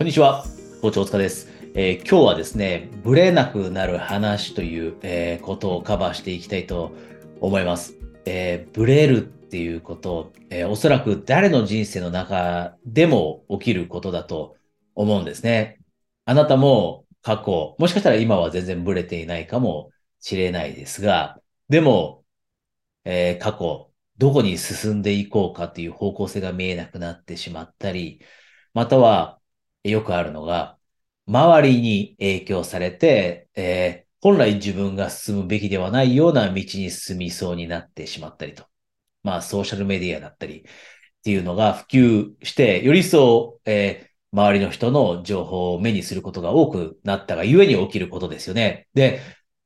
こんにちは、校長お塚です、えー、今日はですね、ブレなくなる話という、えー、ことをカバーしていきたいと思います。えー、ブレるっていうこと、えおそらく誰の人生の中でも起きることだと思うんですね。あなたも過去、もしかしたら今は全然ブレていないかもしれないですが、でも、え過去、どこに進んでいこうかという方向性が見えなくなってしまったり、またはよくあるのが、周りに影響されて、えー、本来自分が進むべきではないような道に進みそうになってしまったりと。まあ、ソーシャルメディアだったりっていうのが普及して、より一層、えー周りの人の情報を目にすることが多くなったがゆえに起きることですよね。で、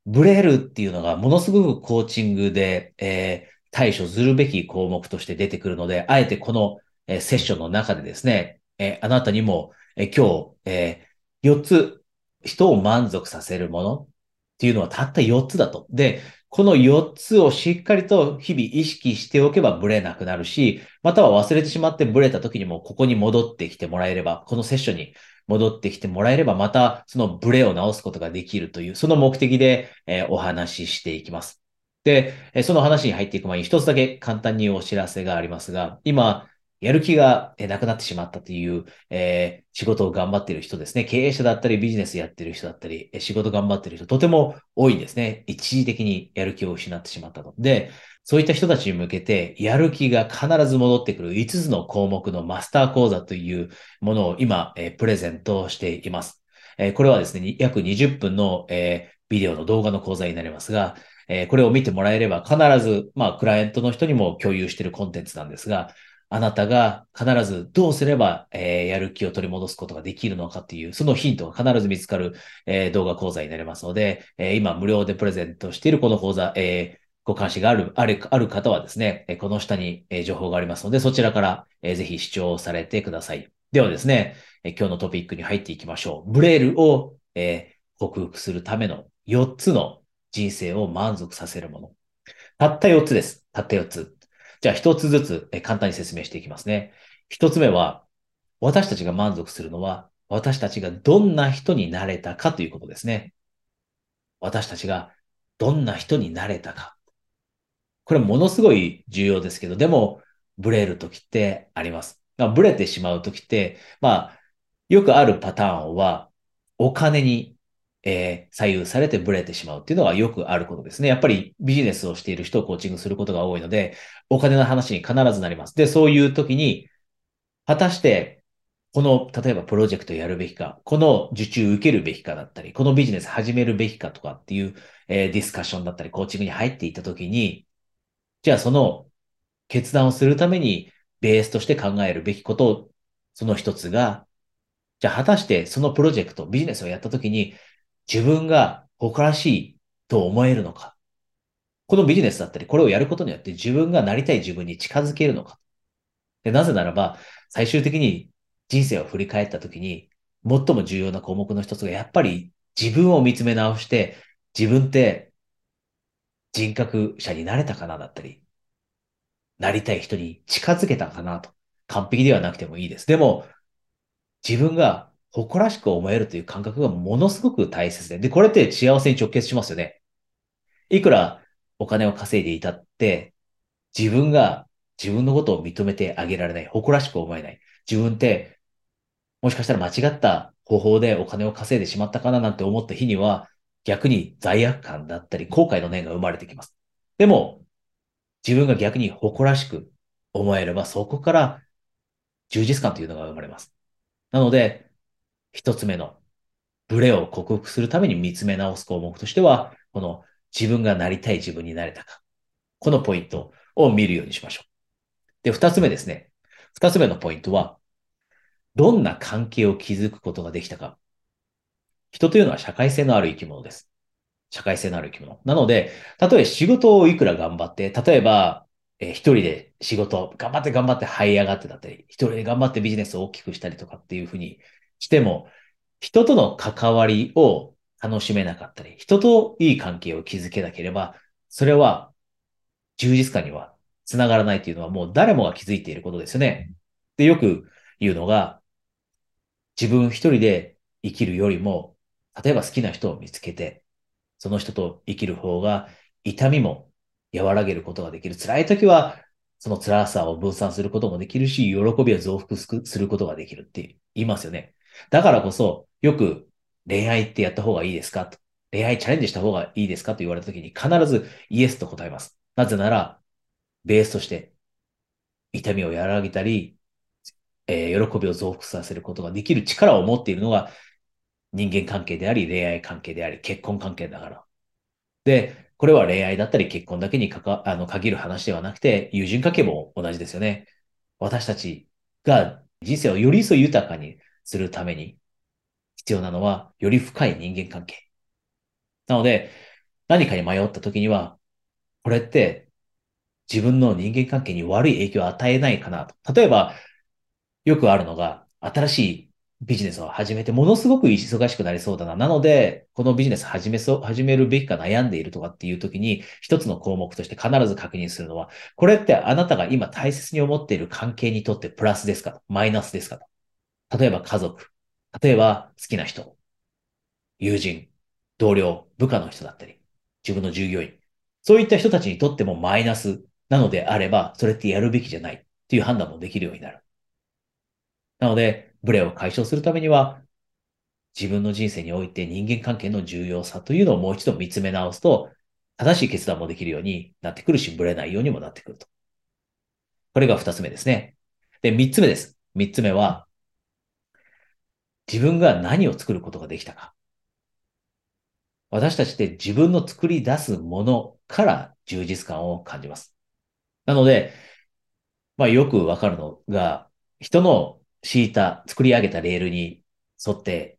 ブレるっていうのがものすごくコーチングで、えー、対処するべき項目として出てくるので、あえてこの、えー、セッションの中でですね、えー、あなたにもえ今日、えー、4つ人を満足させるものっていうのはたった4つだと。で、この4つをしっかりと日々意識しておけばブレなくなるし、または忘れてしまってブレた時にもここに戻ってきてもらえれば、このセッションに戻ってきてもらえれば、またそのブレを直すことができるという、その目的で、え、お話ししていきます。で、その話に入っていく前に一つだけ簡単にお知らせがありますが、今、やる気がなくなってしまったという、えー、仕事を頑張っている人ですね。経営者だったり、ビジネスやってる人だったり、仕事頑張ってる人、とても多いんですね。一時的にやる気を失ってしまったと。で、そういった人たちに向けて、やる気が必ず戻ってくる5つの項目のマスター講座というものを今、えー、プレゼントしています。えー、これはですね、約20分の、えー、ビデオの動画の講座になりますが、えこれを見てもらえれば必ず、まあ、クライアントの人にも共有しているコンテンツなんですが、あなたが必ずどうすれば、えー、やる気を取り戻すことができるのかっていう、そのヒントが必ず見つかる、えー、動画講座になりますので、えー、今無料でプレゼントしているこの講座、えご関心がある、ある、ある方はですね、この下に情報がありますので、そちらからぜひ視聴されてください。ではですね、今日のトピックに入っていきましょう。ブレールを、え克服するための4つの人生を満足させるもの。たった4つです。たった4つ。じゃあ一つずつ簡単に説明していきますね。一つ目は、私たちが満足するのは、私たちがどんな人になれたかということですね。私たちがどんな人になれたか。これものすごい重要ですけど、でも、ブレる時ってあります。ブレてしまう時って、まあ、よくあるパターンは、お金にえー、左右されてブレてしまうっていうのはよくあることですね。やっぱりビジネスをしている人をコーチングすることが多いので、お金の話に必ずなります。で、そういう時に、果たして、この、例えばプロジェクトやるべきか、この受注受けるべきかだったり、このビジネス始めるべきかとかっていう、えー、ディスカッションだったり、コーチングに入っていった時に、じゃあその決断をするためにベースとして考えるべきことを、その一つが、じゃあ果たしてそのプロジェクト、ビジネスをやった時に、自分が誇らしいと思えるのか。このビジネスだったり、これをやることによって自分がなりたい自分に近づけるのか。でなぜならば、最終的に人生を振り返ったときに、最も重要な項目の一つが、やっぱり自分を見つめ直して、自分って人格者になれたかなだったり、なりたい人に近づけたかなと。完璧ではなくてもいいです。でも、自分が誇らしく思えるという感覚がものすごく大切で。で、これって幸せに直結しますよね。いくらお金を稼いでいたって、自分が自分のことを認めてあげられない。誇らしく思えない。自分って、もしかしたら間違った方法でお金を稼いでしまったかななんて思った日には、逆に罪悪感だったり後悔の念が生まれてきます。でも、自分が逆に誇らしく思えれば、そこから充実感というのが生まれます。なので、一つ目のブレを克服するために見つめ直す項目としては、この自分がなりたい自分になれたか。このポイントを見るようにしましょう。で、二つ目ですね。二つ目のポイントは、どんな関係を築くことができたか。人というのは社会性のある生き物です。社会性のある生き物。なので、たとえ仕事をいくら頑張って、例えば、えー、一人で仕事、頑張って頑張って這い上がってだったり、一人で頑張ってビジネスを大きくしたりとかっていうふうにしても、人との関わりを楽しめなかったり、人といい関係を築けなければ、それは充実感にはつながらないというのはもう誰もが気づいていることですよね。で、よく言うのが、自分一人で生きるよりも、例えば好きな人を見つけて、その人と生きる方が痛みも和らげることができる。辛い時は、その辛さを分散することもできるし、喜びを増幅することができるって言いますよね。だからこそ、よく恋愛ってやった方がいいですか？と恋愛チャレンジした方がいいですか？と言われた時に必ずイエスと答えます。なぜなら、ベースとして痛みを和らげたり、えー、喜びを増幅させることができる力を持っているのが人間関係であり、恋愛関係であり、結婚関係だから。で、これは恋愛だったり結婚だけにかかあの限る話ではなくて、友人関係も同じですよね。私たちが人生をより一層豊かにするために必要なのは、より深い人間関係。なので、何かに迷った時には、これって自分の人間関係に悪い影響を与えないかなと。例えば、よくあるのが、新しいビジネスを始めて、ものすごく忙しくなりそうだな。なので、このビジネス始めそう、始めるべきか悩んでいるとかっていう時に、一つの項目として必ず確認するのは、これってあなたが今大切に思っている関係にとってプラスですかマイナスですかと例えば家族。例えば好きな人。友人。同僚。部下の人だったり。自分の従業員。そういった人たちにとってもマイナスなのであれば、それってやるべきじゃないっていう判断もできるようになる。なので、ブレを解消するためには、自分の人生において人間関係の重要さというのをもう一度見つめ直すと、正しい決断もできるようになってくるし、ブレないようにもなってくると。これが二つ目ですね。で、三つ目です。三つ目は、自分が何を作ることができたか。私たちって自分の作り出すものから充実感を感じます。なので、まあよくわかるのが、人の敷いた、作り上げたレールに沿って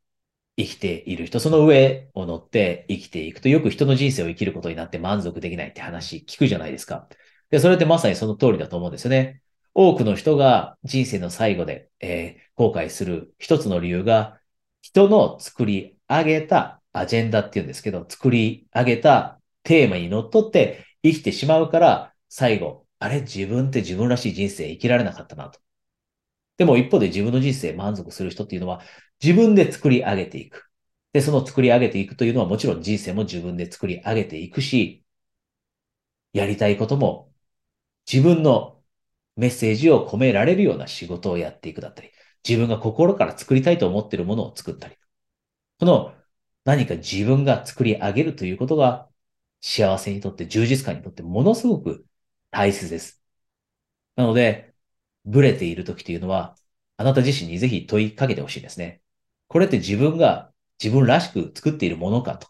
生きている人、その上を乗って生きていくと、よく人の人生を生きることになって満足できないって話聞くじゃないですか。で、それってまさにその通りだと思うんですよね。多くの人が人生の最後で、えー、後悔する一つの理由が、人の作り上げたアジェンダっていうんですけど、作り上げたテーマにのっとって生きてしまうから、最後、あれ、自分って自分らしい人生生きられなかったなと。でも一方で自分の人生満足する人っていうのは自分で作り上げていく。で、その作り上げていくというのはもちろん人生も自分で作り上げていくし、やりたいことも自分のメッセージを込められるような仕事をやっていくだったり、自分が心から作りたいと思っているものを作ったり。この何か自分が作り上げるということが幸せにとって充実感にとってものすごく大切です。なので、ブレている時というのは、あなた自身にぜひ問いかけてほしいですね。これって自分が自分らしく作っているものかと。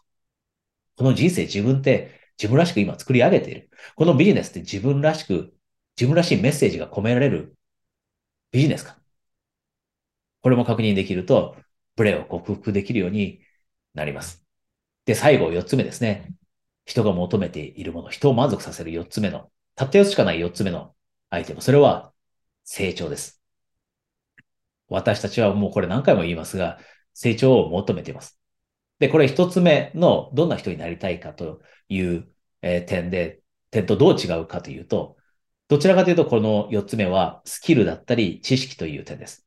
この人生自分って自分らしく今作り上げている。このビジネスって自分らしく、自分らしいメッセージが込められるビジネスか。これも確認できると、ブレを克服できるようになります。で、最後、四つ目ですね。人が求めているもの、人を満足させる四つ目の、たった四つしかない四つ目のアイテム。それは、成長です。私たちはもうこれ何回も言いますが、成長を求めています。で、これ一つ目のどんな人になりたいかという、えー、点で、点とどう違うかというと、どちらかというとこの四つ目はスキルだったり知識という点です。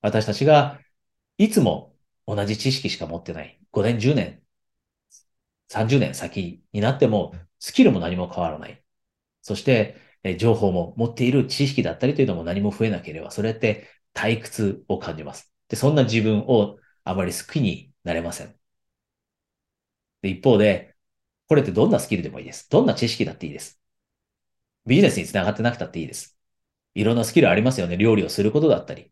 私たちがいつも同じ知識しか持ってない。5年、10年、30年先になってもスキルも何も変わらない。そして情報も持っている知識だったりというのも何も増えなければ、それって退屈を感じます。で、そんな自分をあまり好きになれません。で、一方で、これってどんなスキルでもいいです。どんな知識だっていいです。ビジネスにつながってなくたっていいです。いろんなスキルありますよね。料理をすることだったり。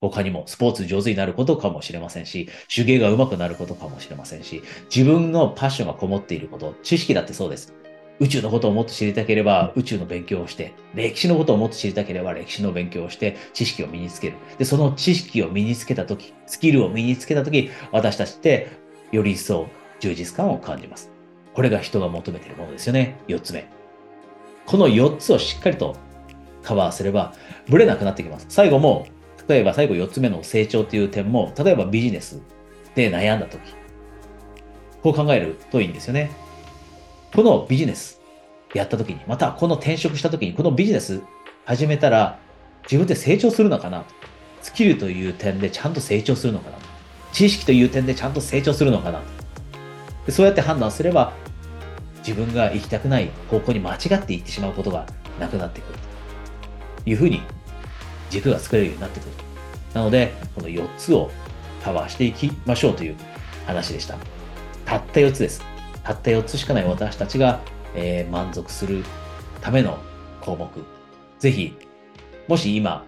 他にもスポーツ上手になることかもしれませんし、手芸が上手くなることかもしれませんし、自分のパッションがこもっていること、知識だってそうです。宇宙のことをもっと知りたければ宇宙の勉強をして、歴史のことをもっと知りたければ歴史の勉強をして、知識を身につける。で、その知識を身につけたとき、スキルを身につけたとき、私たちってより一層充実感を感じます。これが人が求めているものですよね。4つ目。この4つをしっかりとカバーすれば、ブレなくなってきます。最後も、例えば最後4つ目の成長という点も、例えばビジネスで悩んだとき、こう考えるといいんですよね。このビジネスやった時に、またこの転職した時に、このビジネス始めたら自分って成長するのかな？スキルという点でちゃんと成長するのかな？知識という点でちゃんと成長するのかな？でそうやって判断すれば、自分が行きたくない方向に間違っていってしまうことがなくなってくるというふうに軸が作れるようになってくる。なので、この4つをカバーしていきましょうという話でした。たった4つです。たった4つしかない私たちが、えー、満足するための項目。ぜひ、もし今、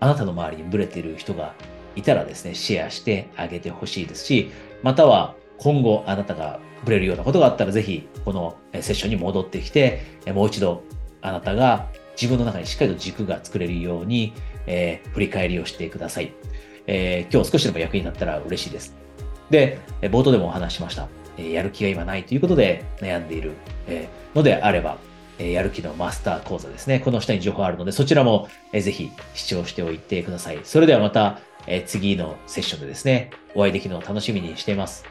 あなたの周りにブレている人がいたらですね、シェアしてあげてほしいですし、または今後あなたがブレるようなことがあったら、ぜひこのセッションに戻ってきて、もう一度あなたが自分の中にしっかりと軸が作れるように、えー、振り返りをしてください、えー、今日少しでも役になったら嬉しいです。で、冒頭でもお話しました。やる気が今ないということで悩んでいるのであれば、やる気のマスター講座ですね。この下に情報あるので、そちらもぜひ視聴しておいてください。それではまた次のセッションでですね、お会いできるのを楽しみにしています。